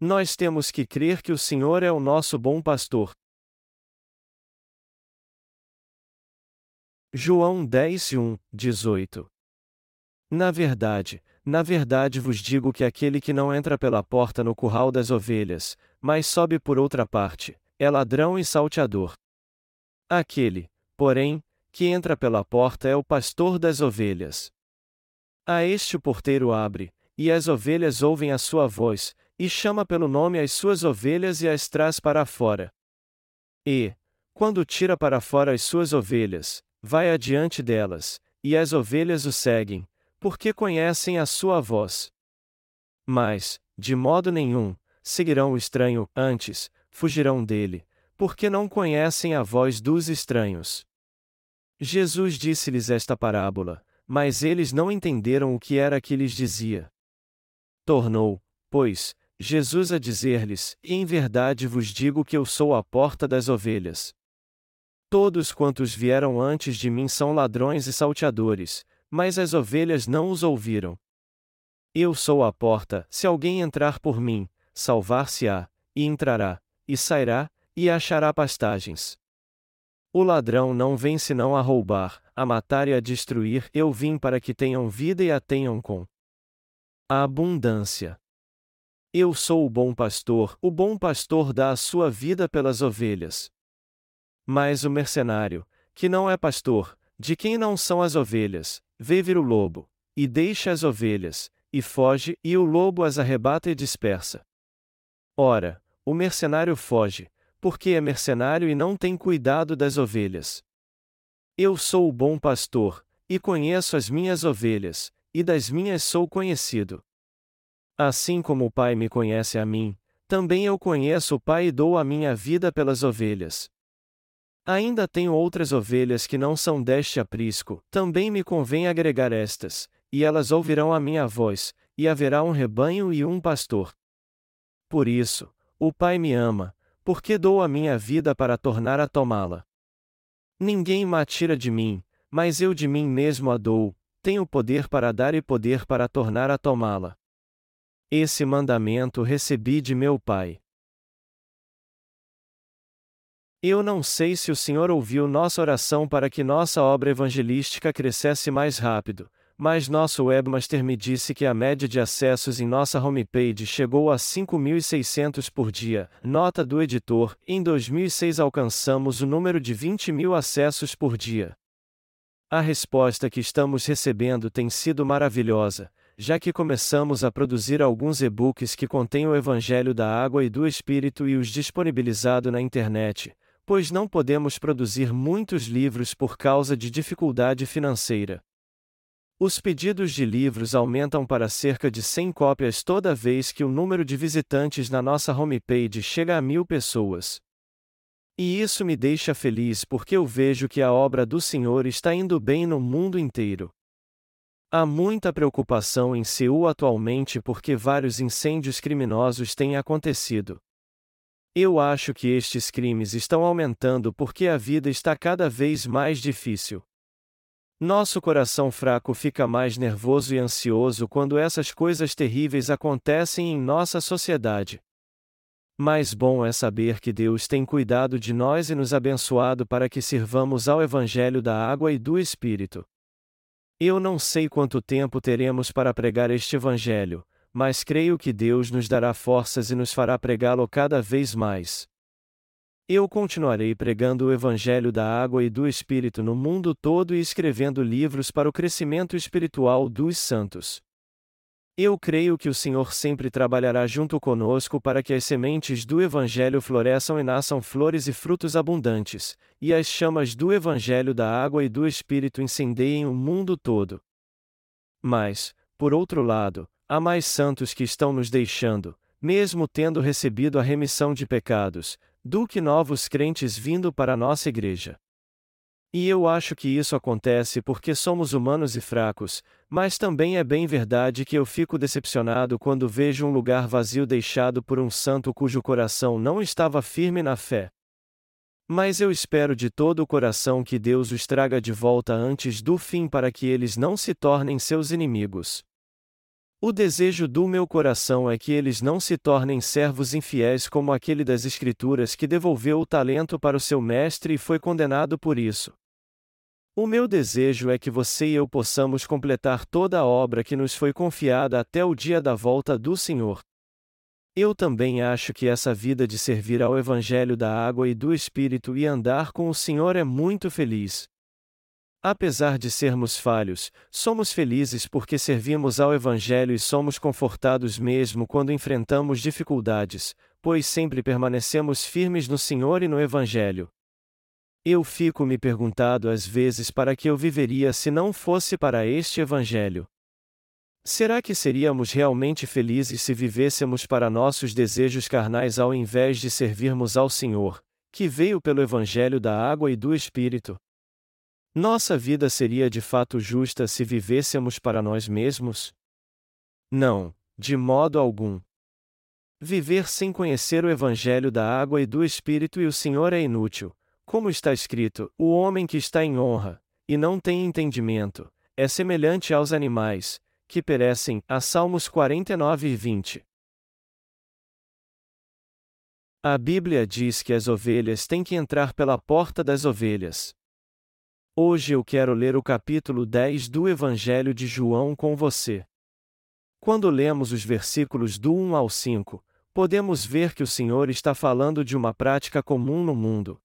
Nós temos que crer que o Senhor é o nosso bom pastor. João 10, 1, 18 Na verdade, na verdade vos digo que aquele que não entra pela porta no curral das ovelhas, mas sobe por outra parte, é ladrão e salteador. Aquele, porém, que entra pela porta é o pastor das ovelhas. A este o porteiro abre, e as ovelhas ouvem a sua voz, e chama pelo nome as suas ovelhas e as traz para fora. E, quando tira para fora as suas ovelhas, vai adiante delas, e as ovelhas o seguem, porque conhecem a sua voz. Mas, de modo nenhum, seguirão o estranho, antes, fugirão dele, porque não conhecem a voz dos estranhos. Jesus disse-lhes esta parábola, mas eles não entenderam o que era que lhes dizia. Tornou, pois, Jesus a dizer-lhes: Em verdade vos digo que eu sou a porta das ovelhas. Todos quantos vieram antes de mim são ladrões e salteadores, mas as ovelhas não os ouviram. Eu sou a porta, se alguém entrar por mim, salvar-se-á, e entrará, e sairá, e achará pastagens. O ladrão não vem senão a roubar, a matar e a destruir, eu vim para que tenham vida e a tenham com a abundância. Eu sou o bom pastor, o bom pastor dá a sua vida pelas ovelhas. Mas o mercenário, que não é pastor, de quem não são as ovelhas, vê vir o lobo, e deixa as ovelhas, e foge, e o lobo as arrebata e dispersa. Ora, o mercenário foge, porque é mercenário e não tem cuidado das ovelhas. Eu sou o bom pastor, e conheço as minhas ovelhas, e das minhas sou conhecido. Assim como o Pai me conhece a mim, também eu conheço o Pai e dou a minha vida pelas ovelhas. Ainda tenho outras ovelhas que não são deste aprisco, também me convém agregar estas, e elas ouvirão a minha voz, e haverá um rebanho e um pastor. Por isso, o Pai me ama, porque dou a minha vida para tornar a tomá-la. Ninguém me tira de mim, mas eu de mim mesmo a dou, tenho poder para dar e poder para tornar a tomá-la. Esse mandamento recebi de meu Pai. Eu não sei se o Senhor ouviu nossa oração para que nossa obra evangelística crescesse mais rápido, mas nosso webmaster me disse que a média de acessos em nossa homepage chegou a 5.600 por dia. Nota do editor: em 2006 alcançamos o número de 20 mil acessos por dia. A resposta que estamos recebendo tem sido maravilhosa, já que começamos a produzir alguns e-books que contêm o Evangelho da Água e do Espírito e os disponibilizado na internet, pois não podemos produzir muitos livros por causa de dificuldade financeira. Os pedidos de livros aumentam para cerca de 100 cópias toda vez que o número de visitantes na nossa homepage chega a mil pessoas. E isso me deixa feliz porque eu vejo que a obra do Senhor está indo bem no mundo inteiro. Há muita preocupação em Seul atualmente porque vários incêndios criminosos têm acontecido. Eu acho que estes crimes estão aumentando porque a vida está cada vez mais difícil. Nosso coração fraco fica mais nervoso e ansioso quando essas coisas terríveis acontecem em nossa sociedade. Mais bom é saber que Deus tem cuidado de nós e nos abençoado para que sirvamos ao Evangelho da água e do Espírito. Eu não sei quanto tempo teremos para pregar este Evangelho, mas creio que Deus nos dará forças e nos fará pregá-lo cada vez mais. Eu continuarei pregando o Evangelho da água e do Espírito no mundo todo e escrevendo livros para o crescimento espiritual dos santos. Eu creio que o Senhor sempre trabalhará junto conosco para que as sementes do Evangelho floresçam e nasçam flores e frutos abundantes, e as chamas do Evangelho da água e do Espírito incendeiem o mundo todo. Mas, por outro lado, há mais santos que estão nos deixando, mesmo tendo recebido a remissão de pecados, do que novos crentes vindo para a nossa igreja. E eu acho que isso acontece porque somos humanos e fracos, mas também é bem verdade que eu fico decepcionado quando vejo um lugar vazio deixado por um santo cujo coração não estava firme na fé. Mas eu espero de todo o coração que Deus os traga de volta antes do fim para que eles não se tornem seus inimigos. O desejo do meu coração é que eles não se tornem servos infiéis como aquele das Escrituras que devolveu o talento para o seu mestre e foi condenado por isso. O meu desejo é que você e eu possamos completar toda a obra que nos foi confiada até o dia da volta do Senhor. Eu também acho que essa vida de servir ao Evangelho da água e do Espírito e andar com o Senhor é muito feliz, Apesar de sermos falhos, somos felizes porque servimos ao Evangelho e somos confortados mesmo quando enfrentamos dificuldades, pois sempre permanecemos firmes no Senhor e no Evangelho. Eu fico me perguntando às vezes para que eu viveria se não fosse para este Evangelho. Será que seríamos realmente felizes se vivêssemos para nossos desejos carnais ao invés de servirmos ao Senhor, que veio pelo Evangelho da água e do Espírito? Nossa vida seria de fato justa se vivêssemos para nós mesmos? Não, de modo algum. Viver sem conhecer o Evangelho da água e do Espírito e o Senhor é inútil, como está escrito: o homem que está em honra, e não tem entendimento, é semelhante aos animais, que perecem. A Salmos 49 e 20. A Bíblia diz que as ovelhas têm que entrar pela porta das ovelhas. Hoje eu quero ler o capítulo 10 do Evangelho de João com você. Quando lemos os versículos do 1 ao 5, podemos ver que o Senhor está falando de uma prática comum no mundo.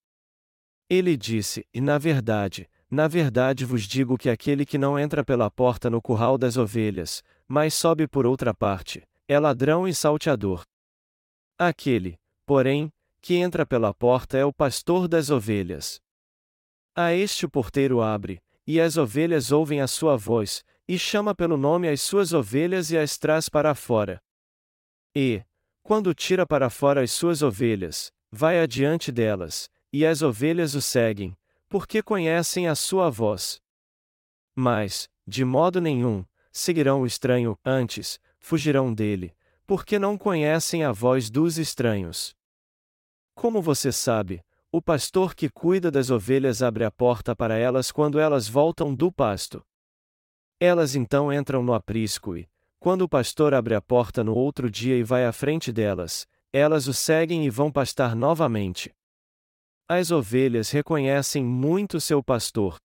Ele disse: E na verdade, na verdade vos digo que aquele que não entra pela porta no curral das ovelhas, mas sobe por outra parte, é ladrão e salteador. Aquele, porém, que entra pela porta é o pastor das ovelhas. A este o porteiro abre, e as ovelhas ouvem a sua voz, e chama pelo nome as suas ovelhas e as traz para fora. E, quando tira para fora as suas ovelhas, vai adiante delas, e as ovelhas o seguem, porque conhecem a sua voz. Mas, de modo nenhum, seguirão o estranho, antes, fugirão dele, porque não conhecem a voz dos estranhos. Como você sabe, o pastor que cuida das ovelhas abre a porta para elas quando elas voltam do pasto. Elas então entram no aprisco e, quando o pastor abre a porta no outro dia e vai à frente delas, elas o seguem e vão pastar novamente. As ovelhas reconhecem muito seu pastor.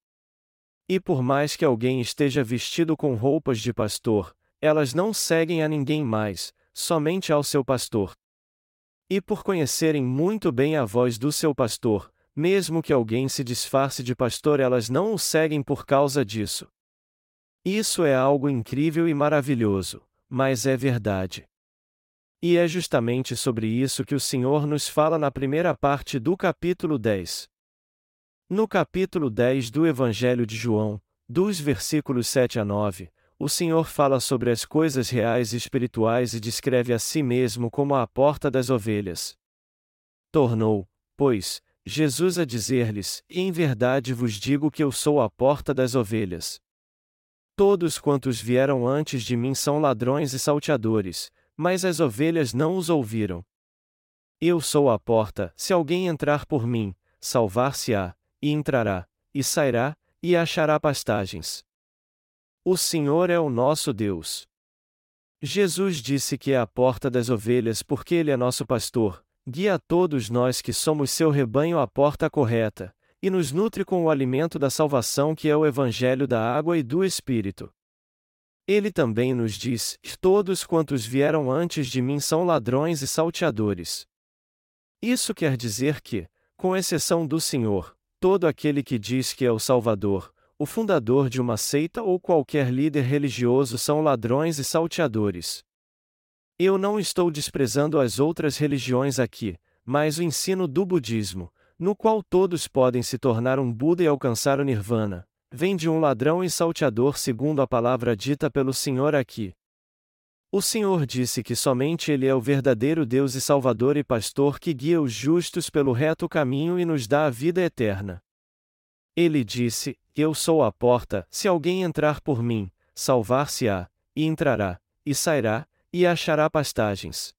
E por mais que alguém esteja vestido com roupas de pastor, elas não seguem a ninguém mais, somente ao seu pastor. E por conhecerem muito bem a voz do seu pastor, mesmo que alguém se disfarce de pastor, elas não o seguem por causa disso. Isso é algo incrível e maravilhoso, mas é verdade. E é justamente sobre isso que o Senhor nos fala na primeira parte do capítulo 10. No capítulo 10 do Evangelho de João, dos versículos 7 a 9, o Senhor fala sobre as coisas reais e espirituais e descreve a si mesmo como a porta das ovelhas. Tornou, pois, Jesus a dizer-lhes: Em verdade vos digo que eu sou a porta das ovelhas. Todos quantos vieram antes de mim são ladrões e salteadores, mas as ovelhas não os ouviram. Eu sou a porta, se alguém entrar por mim, salvar-se-á, e entrará, e sairá, e achará pastagens. O Senhor é o nosso Deus. Jesus disse que é a porta das ovelhas porque Ele é nosso pastor, guia a todos nós que somos seu rebanho à porta correta, e nos nutre com o alimento da salvação que é o Evangelho da água e do Espírito. Ele também nos diz: Todos quantos vieram antes de mim são ladrões e salteadores. Isso quer dizer que, com exceção do Senhor, todo aquele que diz que é o Salvador, o fundador de uma seita ou qualquer líder religioso são ladrões e salteadores. Eu não estou desprezando as outras religiões aqui, mas o ensino do budismo, no qual todos podem se tornar um Buda e alcançar o Nirvana, vem de um ladrão e salteador segundo a palavra dita pelo Senhor aqui. O Senhor disse que somente Ele é o verdadeiro Deus e Salvador e Pastor que guia os justos pelo reto caminho e nos dá a vida eterna. Ele disse: Eu sou a porta, se alguém entrar por mim, salvar-se-á, e entrará, e sairá, e achará pastagens.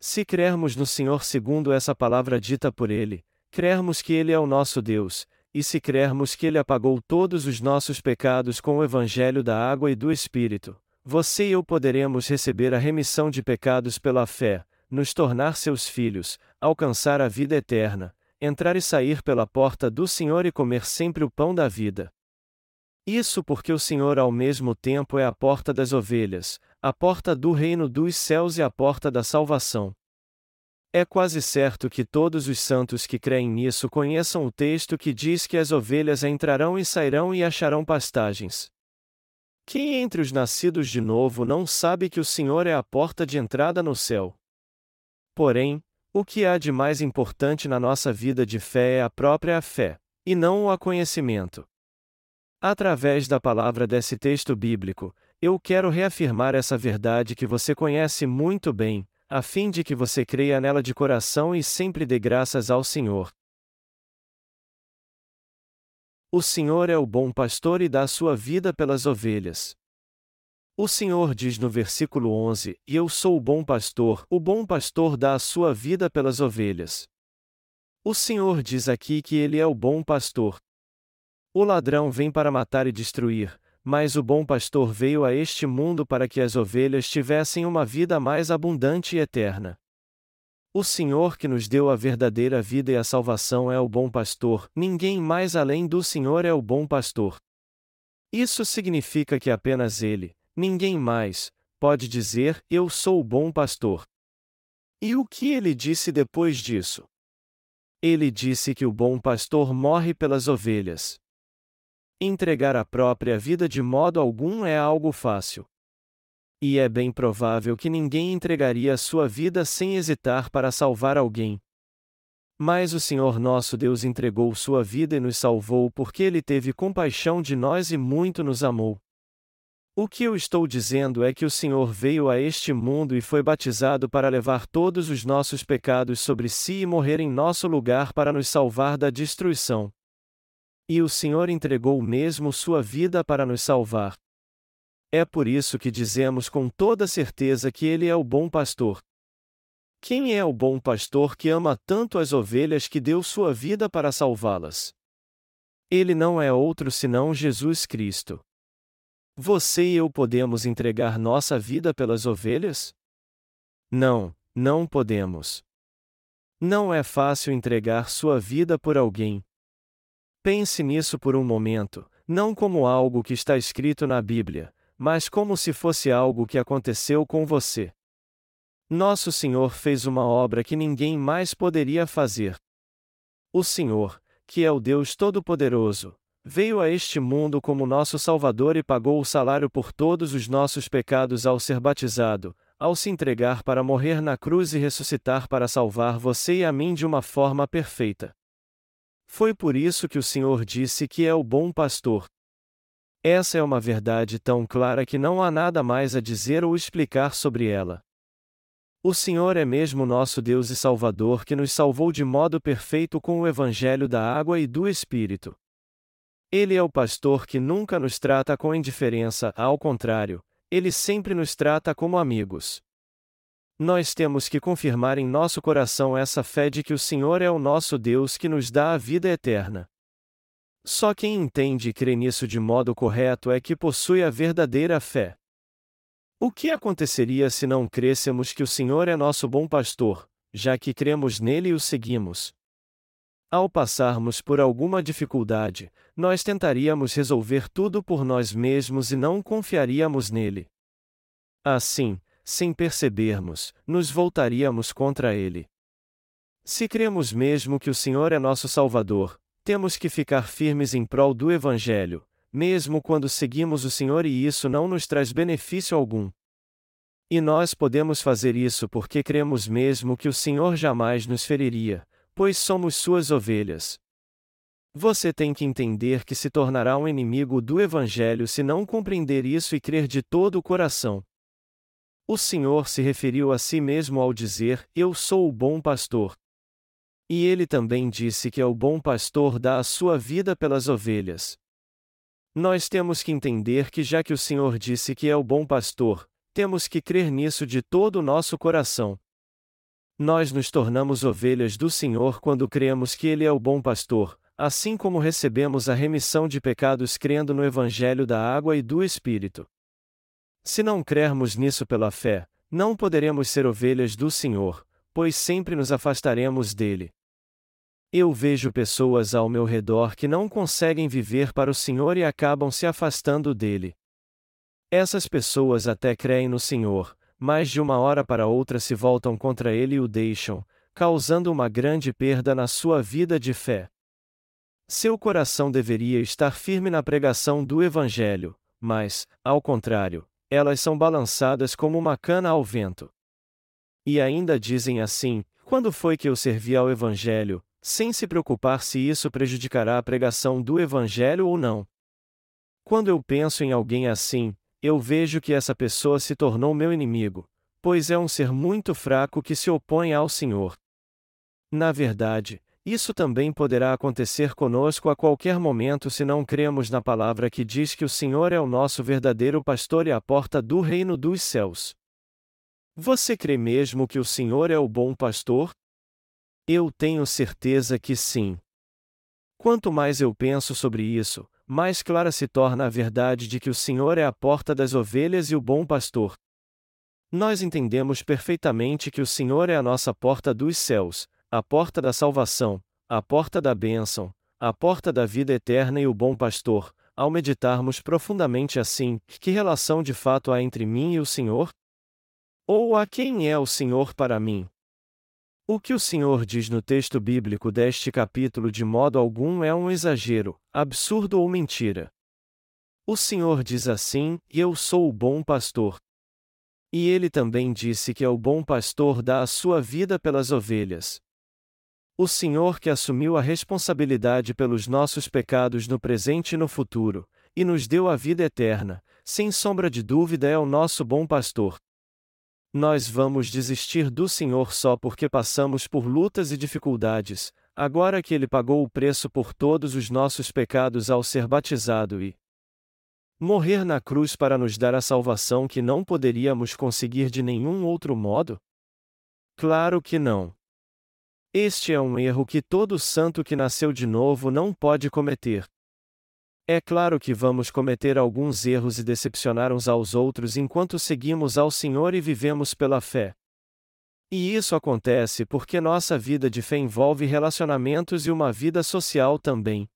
Se crermos no Senhor segundo essa palavra dita por Ele, crermos que Ele é o nosso Deus, e se crermos que Ele apagou todos os nossos pecados com o Evangelho da água e do Espírito, você e eu poderemos receber a remissão de pecados pela fé, nos tornar seus filhos, alcançar a vida eterna, entrar e sair pela porta do Senhor e comer sempre o pão da vida. Isso porque o Senhor ao mesmo tempo é a porta das ovelhas, a porta do reino dos céus e a porta da salvação. É quase certo que todos os santos que creem nisso conheçam o texto que diz que as ovelhas entrarão e sairão e acharão pastagens. Quem entre os nascidos de novo não sabe que o Senhor é a porta de entrada no céu? Porém, o que há de mais importante na nossa vida de fé é a própria fé, e não o aconhecimento. Através da palavra desse texto bíblico, eu quero reafirmar essa verdade que você conhece muito bem, a fim de que você creia nela de coração e sempre dê graças ao Senhor. O Senhor é o bom pastor e dá sua vida pelas ovelhas. O Senhor diz no versículo 11: E eu sou o bom pastor, o bom pastor dá a sua vida pelas ovelhas. O Senhor diz aqui que ele é o bom pastor. O ladrão vem para matar e destruir, mas o bom pastor veio a este mundo para que as ovelhas tivessem uma vida mais abundante e eterna. O Senhor que nos deu a verdadeira vida e a salvação é o bom pastor, ninguém mais além do Senhor é o bom pastor. Isso significa que apenas Ele, ninguém mais, pode dizer: Eu sou o bom pastor. E o que ele disse depois disso? Ele disse que o bom pastor morre pelas ovelhas. Entregar a própria vida de modo algum é algo fácil. E é bem provável que ninguém entregaria a sua vida sem hesitar para salvar alguém. Mas o Senhor nosso Deus entregou sua vida e nos salvou porque ele teve compaixão de nós e muito nos amou. O que eu estou dizendo é que o Senhor veio a este mundo e foi batizado para levar todos os nossos pecados sobre si e morrer em nosso lugar para nos salvar da destruição. E o Senhor entregou mesmo sua vida para nos salvar. É por isso que dizemos com toda certeza que Ele é o bom pastor. Quem é o bom pastor que ama tanto as ovelhas que deu sua vida para salvá-las? Ele não é outro senão Jesus Cristo. Você e eu podemos entregar nossa vida pelas ovelhas? Não, não podemos. Não é fácil entregar sua vida por alguém, Pense nisso por um momento, não como algo que está escrito na Bíblia, mas como se fosse algo que aconteceu com você. Nosso Senhor fez uma obra que ninguém mais poderia fazer. O Senhor, que é o Deus Todo-Poderoso, veio a este mundo como nosso Salvador e pagou o salário por todos os nossos pecados ao ser batizado, ao se entregar para morrer na cruz e ressuscitar para salvar você e a mim de uma forma perfeita. Foi por isso que o Senhor disse que é o bom pastor. Essa é uma verdade tão clara que não há nada mais a dizer ou explicar sobre ela. O Senhor é mesmo nosso Deus e Salvador que nos salvou de modo perfeito com o Evangelho da água e do Espírito. Ele é o pastor que nunca nos trata com indiferença, ao contrário, ele sempre nos trata como amigos. Nós temos que confirmar em nosso coração essa fé de que o Senhor é o nosso Deus que nos dá a vida eterna. Só quem entende e crê nisso de modo correto é que possui a verdadeira fé. O que aconteceria se não crêssemos que o Senhor é nosso bom pastor, já que cremos nele e o seguimos? Ao passarmos por alguma dificuldade, nós tentaríamos resolver tudo por nós mesmos e não confiaríamos nele. Assim, sem percebermos, nos voltaríamos contra ele. Se cremos mesmo que o Senhor é nosso Salvador, temos que ficar firmes em prol do Evangelho, mesmo quando seguimos o Senhor e isso não nos traz benefício algum. E nós podemos fazer isso porque cremos mesmo que o Senhor jamais nos feriria, pois somos suas ovelhas. Você tem que entender que se tornará um inimigo do Evangelho se não compreender isso e crer de todo o coração. O Senhor se referiu a si mesmo ao dizer: Eu sou o bom pastor. E ele também disse que é o bom pastor dá a sua vida pelas ovelhas. Nós temos que entender que, já que o Senhor disse que é o bom pastor, temos que crer nisso de todo o nosso coração. Nós nos tornamos ovelhas do Senhor quando cremos que Ele é o bom pastor, assim como recebemos a remissão de pecados crendo no Evangelho da água e do Espírito. Se não crermos nisso pela fé, não poderemos ser ovelhas do Senhor, pois sempre nos afastaremos dele. Eu vejo pessoas ao meu redor que não conseguem viver para o Senhor e acabam se afastando dele. Essas pessoas até creem no Senhor, mas de uma hora para outra se voltam contra ele e o deixam, causando uma grande perda na sua vida de fé. Seu coração deveria estar firme na pregação do Evangelho, mas, ao contrário, elas são balançadas como uma cana ao vento. E ainda dizem assim: quando foi que eu servi ao Evangelho, sem se preocupar se isso prejudicará a pregação do Evangelho ou não. Quando eu penso em alguém assim, eu vejo que essa pessoa se tornou meu inimigo, pois é um ser muito fraco que se opõe ao Senhor. Na verdade, isso também poderá acontecer conosco a qualquer momento se não cremos na palavra que diz que o Senhor é o nosso verdadeiro pastor e a porta do reino dos céus. Você crê mesmo que o Senhor é o bom pastor? Eu tenho certeza que sim. Quanto mais eu penso sobre isso, mais clara se torna a verdade de que o Senhor é a porta das ovelhas e o bom pastor. Nós entendemos perfeitamente que o Senhor é a nossa porta dos céus, a porta da salvação, a porta da bênção, a porta da vida eterna e o bom pastor, ao meditarmos profundamente assim, que relação de fato há entre mim e o Senhor? Ou a quem é o Senhor para mim? O que o Senhor diz no texto bíblico deste capítulo de modo algum é um exagero, absurdo ou mentira. O Senhor diz assim: Eu sou o bom pastor. E ele também disse que é o bom pastor dá a sua vida pelas ovelhas. O Senhor que assumiu a responsabilidade pelos nossos pecados no presente e no futuro, e nos deu a vida eterna, sem sombra de dúvida é o nosso bom pastor. Nós vamos desistir do Senhor só porque passamos por lutas e dificuldades, agora que Ele pagou o preço por todos os nossos pecados ao ser batizado e morrer na cruz para nos dar a salvação que não poderíamos conseguir de nenhum outro modo? Claro que não. Este é um erro que todo santo que nasceu de novo não pode cometer. É claro que vamos cometer alguns erros e decepcionar uns aos outros enquanto seguimos ao Senhor e vivemos pela fé. E isso acontece porque nossa vida de fé envolve relacionamentos e uma vida social também.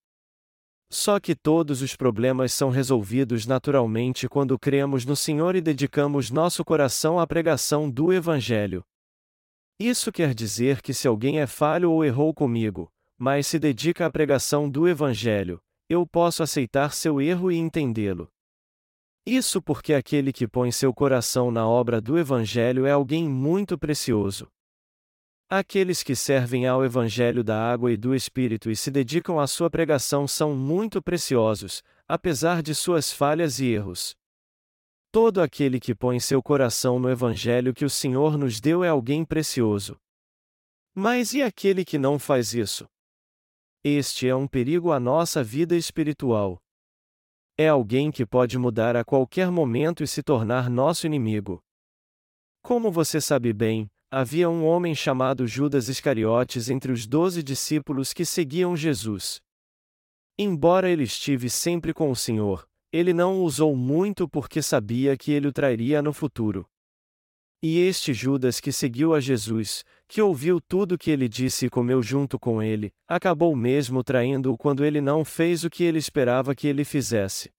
Só que todos os problemas são resolvidos naturalmente quando cremos no Senhor e dedicamos nosso coração à pregação do Evangelho. Isso quer dizer que se alguém é falho ou errou comigo, mas se dedica à pregação do Evangelho, eu posso aceitar seu erro e entendê-lo. Isso porque aquele que põe seu coração na obra do Evangelho é alguém muito precioso. Aqueles que servem ao Evangelho da água e do Espírito e se dedicam à sua pregação são muito preciosos, apesar de suas falhas e erros. Todo aquele que põe seu coração no Evangelho que o Senhor nos deu é alguém precioso. Mas e aquele que não faz isso? Este é um perigo à nossa vida espiritual. É alguém que pode mudar a qualquer momento e se tornar nosso inimigo. Como você sabe bem, havia um homem chamado Judas Iscariotes entre os doze discípulos que seguiam Jesus. Embora ele estive sempre com o Senhor, ele não o usou muito porque sabia que ele o trairia no futuro. E este Judas que seguiu a Jesus, que ouviu tudo que ele disse e comeu junto com ele, acabou mesmo traindo-o quando ele não fez o que ele esperava que ele fizesse.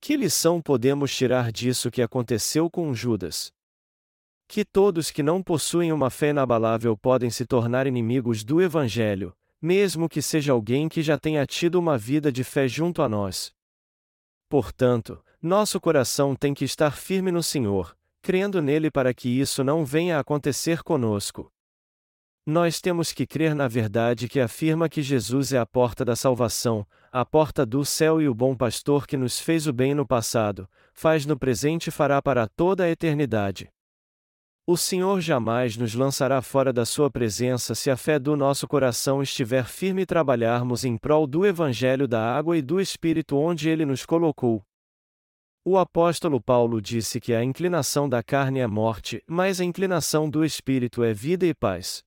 Que lição podemos tirar disso que aconteceu com Judas? Que todos que não possuem uma fé inabalável podem se tornar inimigos do Evangelho, mesmo que seja alguém que já tenha tido uma vida de fé junto a nós. Portanto, nosso coração tem que estar firme no Senhor, crendo nele para que isso não venha a acontecer conosco. Nós temos que crer na verdade que afirma que Jesus é a porta da salvação, a porta do céu e o bom pastor que nos fez o bem no passado, faz no presente e fará para toda a eternidade. O Senhor jamais nos lançará fora da Sua presença se a fé do nosso coração estiver firme e trabalharmos em prol do Evangelho da água e do Espírito onde Ele nos colocou. O apóstolo Paulo disse que a inclinação da carne é morte, mas a inclinação do Espírito é vida e paz.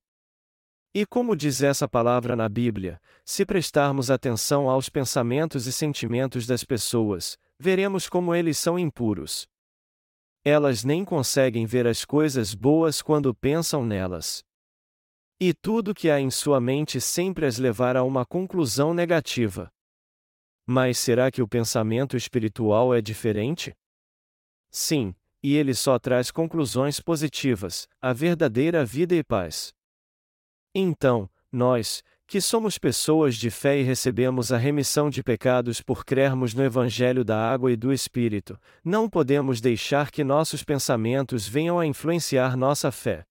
E como diz essa palavra na Bíblia, se prestarmos atenção aos pensamentos e sentimentos das pessoas, veremos como eles são impuros. Elas nem conseguem ver as coisas boas quando pensam nelas. E tudo que há em sua mente sempre as levará a uma conclusão negativa. Mas será que o pensamento espiritual é diferente? Sim, e ele só traz conclusões positivas, a verdadeira vida e paz. Então, nós, que somos pessoas de fé e recebemos a remissão de pecados por crermos no Evangelho da Água e do Espírito, não podemos deixar que nossos pensamentos venham a influenciar nossa fé.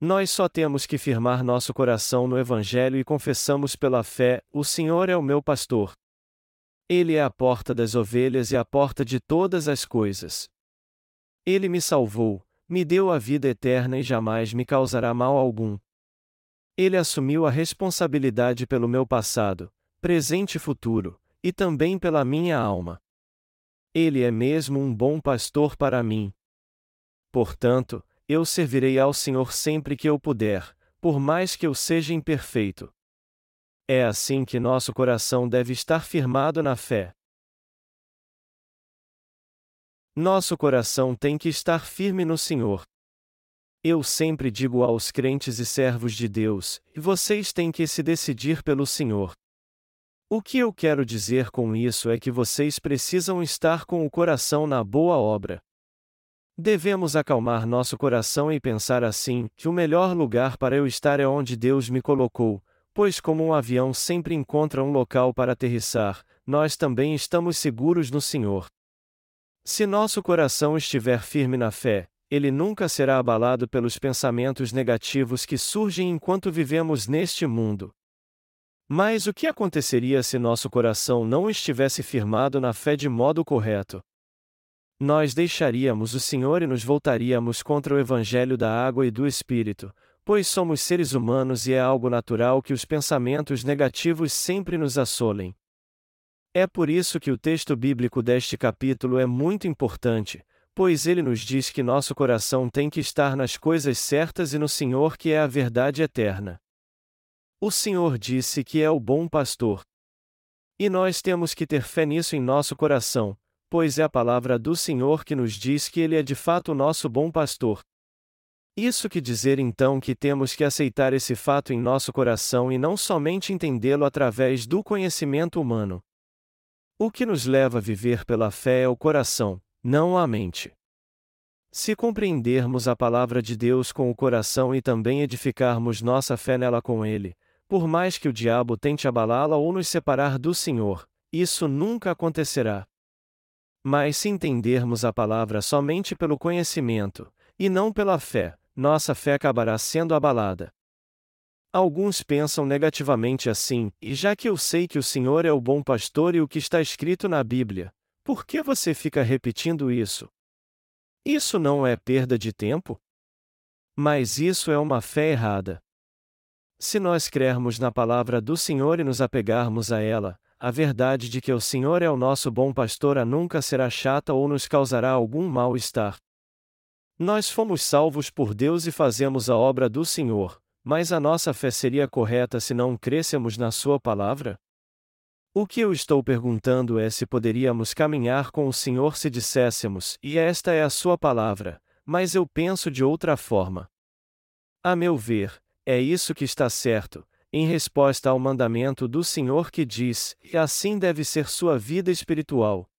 Nós só temos que firmar nosso coração no Evangelho e confessamos pela fé: O Senhor é o meu pastor. Ele é a porta das ovelhas e a porta de todas as coisas. Ele me salvou, me deu a vida eterna e jamais me causará mal algum. Ele assumiu a responsabilidade pelo meu passado, presente e futuro, e também pela minha alma. Ele é mesmo um bom pastor para mim. Portanto, eu servirei ao Senhor sempre que eu puder, por mais que eu seja imperfeito. É assim que nosso coração deve estar firmado na fé. Nosso coração tem que estar firme no Senhor. Eu sempre digo aos crentes e servos de Deus: vocês têm que se decidir pelo Senhor. O que eu quero dizer com isso é que vocês precisam estar com o coração na boa obra. Devemos acalmar nosso coração e pensar assim: que o melhor lugar para eu estar é onde Deus me colocou, pois, como um avião sempre encontra um local para aterrissar, nós também estamos seguros no Senhor. Se nosso coração estiver firme na fé, ele nunca será abalado pelos pensamentos negativos que surgem enquanto vivemos neste mundo. Mas o que aconteceria se nosso coração não estivesse firmado na fé de modo correto? Nós deixaríamos o Senhor e nos voltaríamos contra o Evangelho da água e do Espírito, pois somos seres humanos e é algo natural que os pensamentos negativos sempre nos assolem. É por isso que o texto bíblico deste capítulo é muito importante, pois ele nos diz que nosso coração tem que estar nas coisas certas e no Senhor que é a verdade eterna. O Senhor disse que é o bom pastor. E nós temos que ter fé nisso em nosso coração, pois é a palavra do Senhor que nos diz que ele é de fato o nosso bom pastor. Isso que dizer então que temos que aceitar esse fato em nosso coração e não somente entendê-lo através do conhecimento humano. O que nos leva a viver pela fé é o coração, não a mente. Se compreendermos a palavra de Deus com o coração e também edificarmos nossa fé nela com Ele, por mais que o diabo tente abalá-la ou nos separar do Senhor, isso nunca acontecerá. Mas se entendermos a palavra somente pelo conhecimento, e não pela fé, nossa fé acabará sendo abalada. Alguns pensam negativamente assim, e já que eu sei que o Senhor é o bom pastor e o que está escrito na Bíblia, por que você fica repetindo isso? Isso não é perda de tempo? Mas isso é uma fé errada. Se nós crermos na palavra do Senhor e nos apegarmos a ela, a verdade de que o Senhor é o nosso bom pastor nunca será chata ou nos causará algum mal-estar. Nós fomos salvos por Deus e fazemos a obra do Senhor, mas a nossa fé seria correta se não crescemos na Sua palavra? O que eu estou perguntando é se poderíamos caminhar com o Senhor se disséssemos, e esta é a Sua palavra, mas eu penso de outra forma. A meu ver, é isso que está certo, em resposta ao mandamento do Senhor que diz: e assim deve ser sua vida espiritual.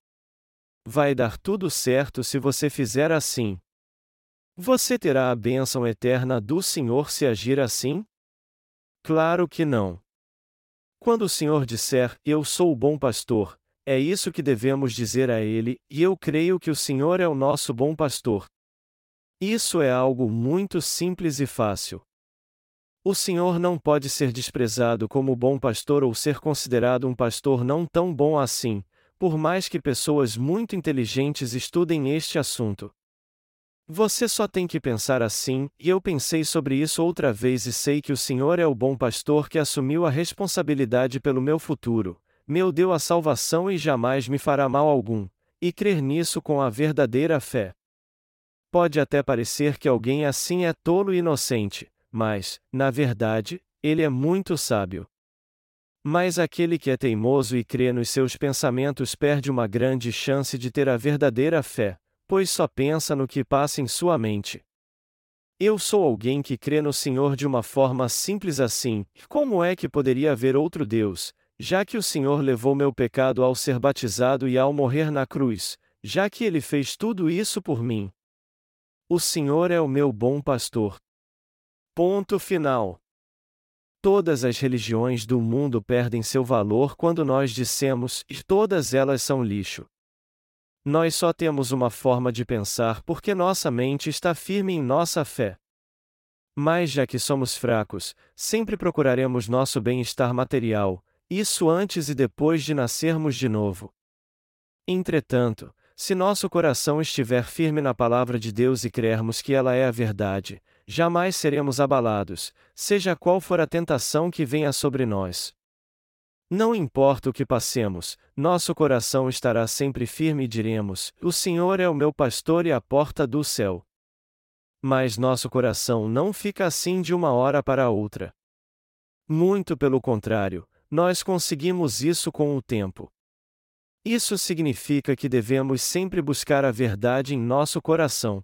Vai dar tudo certo se você fizer assim. Você terá a bênção eterna do Senhor se agir assim? Claro que não. Quando o Senhor disser, Eu sou o bom pastor, é isso que devemos dizer a Ele, e eu creio que o Senhor é o nosso bom pastor. Isso é algo muito simples e fácil. O Senhor não pode ser desprezado como bom pastor ou ser considerado um pastor não tão bom assim, por mais que pessoas muito inteligentes estudem este assunto. Você só tem que pensar assim, e eu pensei sobre isso outra vez e sei que o Senhor é o bom pastor que assumiu a responsabilidade pelo meu futuro, meu deu a salvação e jamais me fará mal algum, e crer nisso com a verdadeira fé. Pode até parecer que alguém assim é tolo e inocente, mas, na verdade, ele é muito sábio. Mas aquele que é teimoso e crê nos seus pensamentos perde uma grande chance de ter a verdadeira fé, pois só pensa no que passa em sua mente. Eu sou alguém que crê no Senhor de uma forma simples assim, como é que poderia haver outro Deus, já que o Senhor levou meu pecado ao ser batizado e ao morrer na cruz, já que ele fez tudo isso por mim? O Senhor é o meu bom pastor. Ponto final. Todas as religiões do mundo perdem seu valor quando nós dissemos, todas elas são lixo. Nós só temos uma forma de pensar porque nossa mente está firme em nossa fé. Mas já que somos fracos, sempre procuraremos nosso bem-estar material, isso antes e depois de nascermos de novo. Entretanto, se nosso coração estiver firme na palavra de Deus e crermos que ela é a verdade, jamais seremos abalados, seja qual for a tentação que venha sobre nós. Não importa o que passemos, nosso coração estará sempre firme e diremos: O Senhor é o meu pastor e a porta do céu. Mas nosso coração não fica assim de uma hora para outra. Muito pelo contrário, nós conseguimos isso com o tempo. Isso significa que devemos sempre buscar a verdade em nosso coração.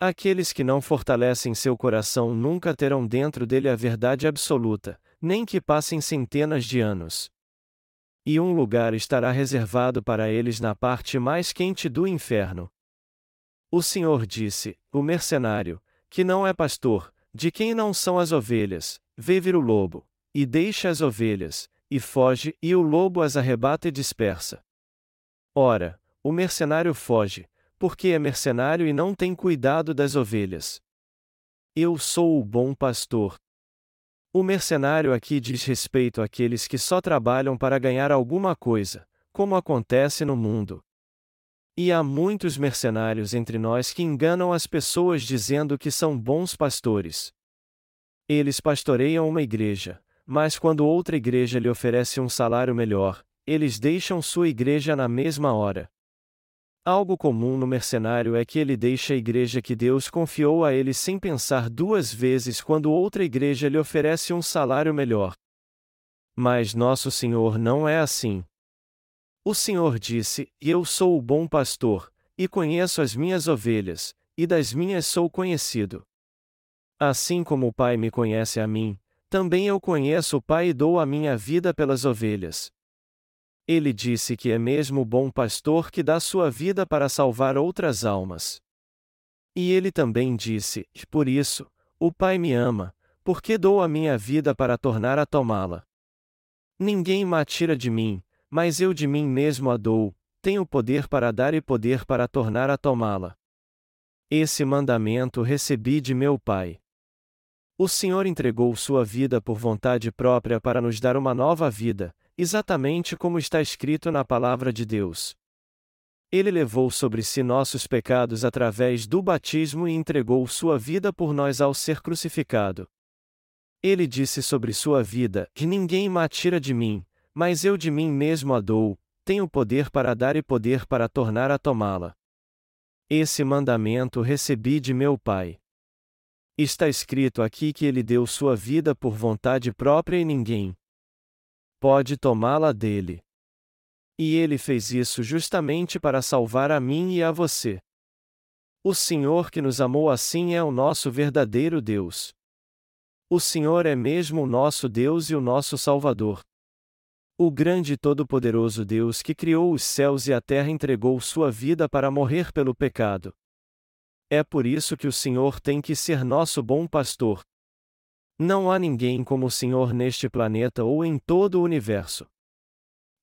Aqueles que não fortalecem seu coração nunca terão dentro dele a verdade absoluta, nem que passem centenas de anos. E um lugar estará reservado para eles na parte mais quente do inferno. O Senhor disse: O mercenário, que não é pastor, de quem não são as ovelhas, vê vir o lobo, e deixa as ovelhas, e foge, e o lobo as arrebata e dispersa. Ora, o mercenário foge, porque é mercenário e não tem cuidado das ovelhas. Eu sou o bom pastor. O mercenário aqui diz respeito àqueles que só trabalham para ganhar alguma coisa, como acontece no mundo. E há muitos mercenários entre nós que enganam as pessoas dizendo que são bons pastores. Eles pastoreiam uma igreja, mas quando outra igreja lhe oferece um salário melhor, eles deixam sua igreja na mesma hora. Algo comum no mercenário é que ele deixa a igreja que Deus confiou a ele sem pensar duas vezes quando outra igreja lhe oferece um salário melhor. Mas nosso Senhor não é assim. O Senhor disse: Eu sou o bom pastor, e conheço as minhas ovelhas, e das minhas sou conhecido. Assim como o Pai me conhece a mim, também eu conheço o Pai e dou a minha vida pelas ovelhas. Ele disse que é mesmo o bom pastor que dá sua vida para salvar outras almas. E ele também disse: Por isso, o Pai me ama, porque dou a minha vida para tornar a tomá-la. Ninguém me tira de mim, mas eu de mim mesmo a dou, tenho poder para dar e poder para tornar a tomá-la. Esse mandamento recebi de meu Pai. O Senhor entregou sua vida por vontade própria para nos dar uma nova vida, exatamente como está escrito na palavra de Deus. Ele levou sobre si nossos pecados através do batismo e entregou sua vida por nós ao ser crucificado. Ele disse sobre sua vida: Que ninguém me atira de mim, mas eu de mim mesmo a dou, tenho poder para dar e poder para tornar a tomá-la. Esse mandamento recebi de meu Pai. Está escrito aqui que ele deu sua vida por vontade própria e ninguém, pode tomá-la dele. E ele fez isso justamente para salvar a mim e a você. O Senhor que nos amou assim é o nosso verdadeiro Deus. O Senhor é mesmo o nosso Deus e o nosso Salvador. O grande e todo-poderoso Deus que criou os céus e a terra entregou sua vida para morrer pelo pecado. É por isso que o Senhor tem que ser nosso bom pastor, não há ninguém como o Senhor neste planeta ou em todo o universo.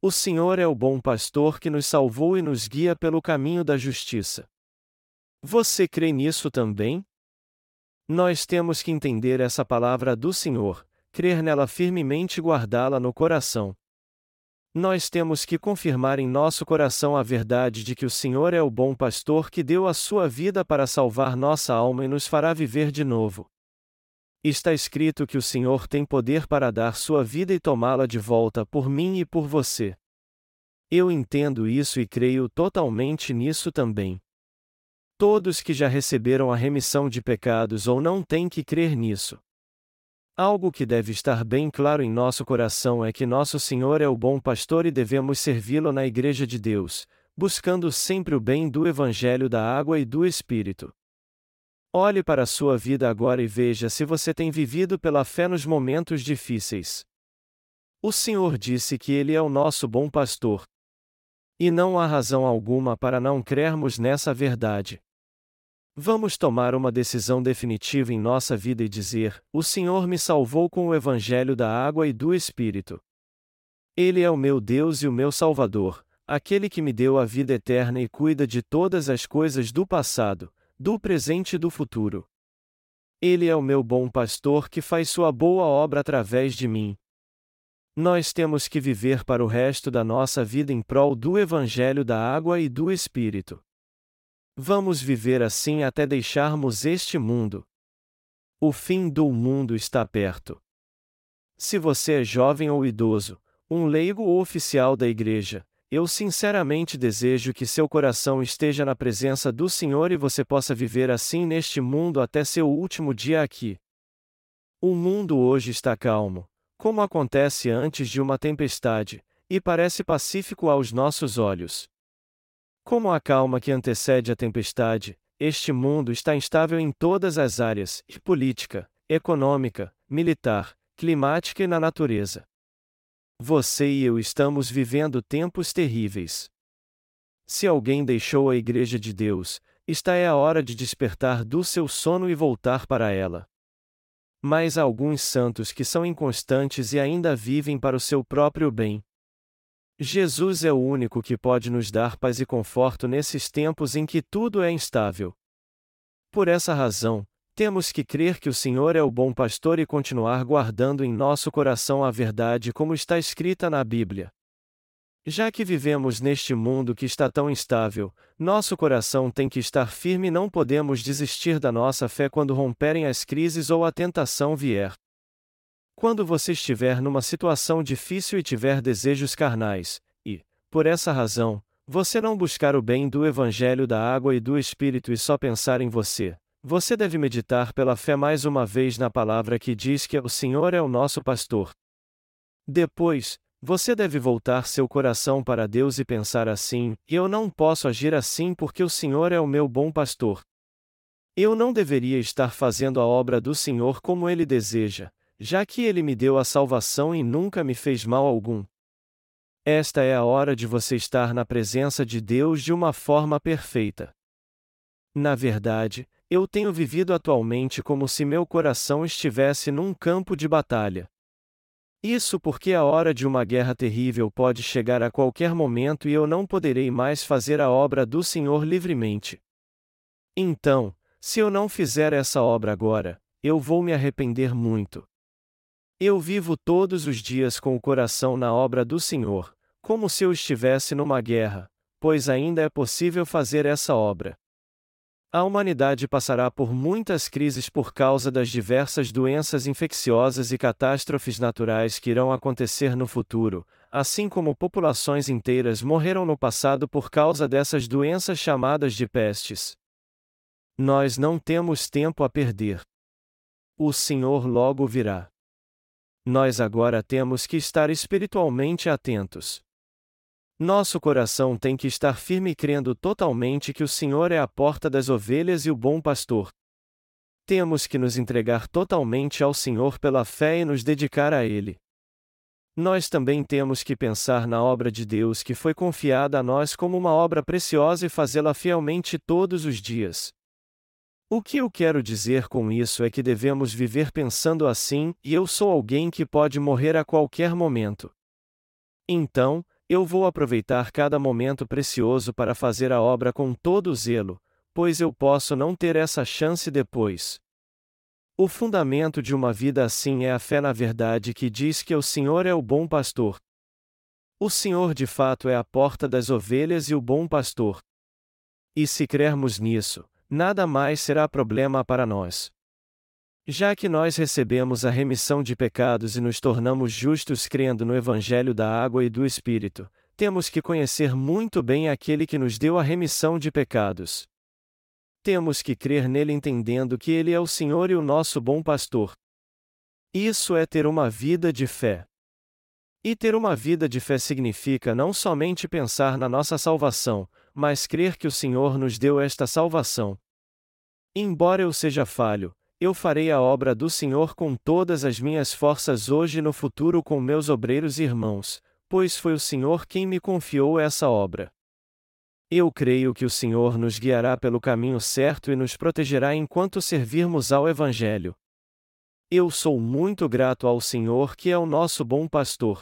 O Senhor é o bom pastor que nos salvou e nos guia pelo caminho da justiça. Você crê nisso também? Nós temos que entender essa palavra do Senhor, crer nela firmemente e guardá-la no coração. Nós temos que confirmar em nosso coração a verdade de que o Senhor é o bom pastor que deu a sua vida para salvar nossa alma e nos fará viver de novo. Está escrito que o Senhor tem poder para dar sua vida e tomá-la de volta por mim e por você. Eu entendo isso e creio totalmente nisso também. Todos que já receberam a remissão de pecados ou não têm que crer nisso. Algo que deve estar bem claro em nosso coração é que nosso Senhor é o bom pastor e devemos servi-lo na Igreja de Deus, buscando sempre o bem do Evangelho da água e do Espírito. Olhe para a sua vida agora e veja se você tem vivido pela fé nos momentos difíceis. O Senhor disse que Ele é o nosso bom pastor. E não há razão alguma para não crermos nessa verdade. Vamos tomar uma decisão definitiva em nossa vida e dizer: O Senhor me salvou com o Evangelho da água e do Espírito. Ele é o meu Deus e o meu Salvador, aquele que me deu a vida eterna e cuida de todas as coisas do passado, do presente e do futuro. Ele é o meu bom pastor que faz sua boa obra através de mim, nós temos que viver para o resto da nossa vida em prol do Evangelho da água e do Espírito. Vamos viver assim até deixarmos este mundo. O fim do mundo está perto. Se você é jovem ou idoso, um leigo ou oficial da igreja, eu sinceramente desejo que seu coração esteja na presença do Senhor e você possa viver assim neste mundo até seu último dia aqui. O mundo hoje está calmo, como acontece antes de uma tempestade, e parece pacífico aos nossos olhos. Como a calma que antecede a tempestade, este mundo está instável em todas as áreas política, econômica, militar, climática e na natureza. Você e eu estamos vivendo tempos terríveis. Se alguém deixou a Igreja de Deus, está é a hora de despertar do seu sono e voltar para ela. Mas há alguns santos que são inconstantes e ainda vivem para o seu próprio bem. Jesus é o único que pode nos dar paz e conforto nesses tempos em que tudo é instável. Por essa razão, temos que crer que o Senhor é o bom pastor e continuar guardando em nosso coração a verdade como está escrita na Bíblia. Já que vivemos neste mundo que está tão instável, nosso coração tem que estar firme e não podemos desistir da nossa fé quando romperem as crises ou a tentação vier. Quando você estiver numa situação difícil e tiver desejos carnais, e, por essa razão, você não buscar o bem do Evangelho da água e do Espírito e só pensar em você, você deve meditar pela fé mais uma vez na palavra que diz que o Senhor é o nosso pastor. Depois, você deve voltar seu coração para Deus e pensar assim: eu não posso agir assim porque o Senhor é o meu bom pastor. Eu não deveria estar fazendo a obra do Senhor como ele deseja, já que ele me deu a salvação e nunca me fez mal algum. Esta é a hora de você estar na presença de Deus de uma forma perfeita. Na verdade, eu tenho vivido atualmente como se meu coração estivesse num campo de batalha. Isso porque a hora de uma guerra terrível pode chegar a qualquer momento e eu não poderei mais fazer a obra do Senhor livremente. Então, se eu não fizer essa obra agora, eu vou me arrepender muito. Eu vivo todos os dias com o coração na obra do Senhor, como se eu estivesse numa guerra, pois ainda é possível fazer essa obra. A humanidade passará por muitas crises por causa das diversas doenças infecciosas e catástrofes naturais que irão acontecer no futuro, assim como populações inteiras morreram no passado por causa dessas doenças chamadas de pestes. Nós não temos tempo a perder. O Senhor logo virá. Nós agora temos que estar espiritualmente atentos. Nosso coração tem que estar firme crendo totalmente que o Senhor é a porta das ovelhas e o bom pastor. Temos que nos entregar totalmente ao Senhor pela fé e nos dedicar a Ele. Nós também temos que pensar na obra de Deus que foi confiada a nós como uma obra preciosa e fazê-la fielmente todos os dias. O que eu quero dizer com isso é que devemos viver pensando assim, e eu sou alguém que pode morrer a qualquer momento. Então, eu vou aproveitar cada momento precioso para fazer a obra com todo zelo, pois eu posso não ter essa chance depois. O fundamento de uma vida assim é a fé na verdade que diz que o Senhor é o bom pastor. O Senhor de fato é a porta das ovelhas e o bom pastor. E se crermos nisso, nada mais será problema para nós. Já que nós recebemos a remissão de pecados e nos tornamos justos crendo no Evangelho da água e do Espírito, temos que conhecer muito bem aquele que nos deu a remissão de pecados. Temos que crer nele entendendo que ele é o Senhor e o nosso bom pastor. Isso é ter uma vida de fé. E ter uma vida de fé significa não somente pensar na nossa salvação, mas crer que o Senhor nos deu esta salvação. Embora eu seja falho, eu farei a obra do Senhor com todas as minhas forças hoje e no futuro com meus obreiros e irmãos, pois foi o Senhor quem me confiou essa obra. Eu creio que o Senhor nos guiará pelo caminho certo e nos protegerá enquanto servirmos ao Evangelho. Eu sou muito grato ao Senhor que é o nosso bom pastor,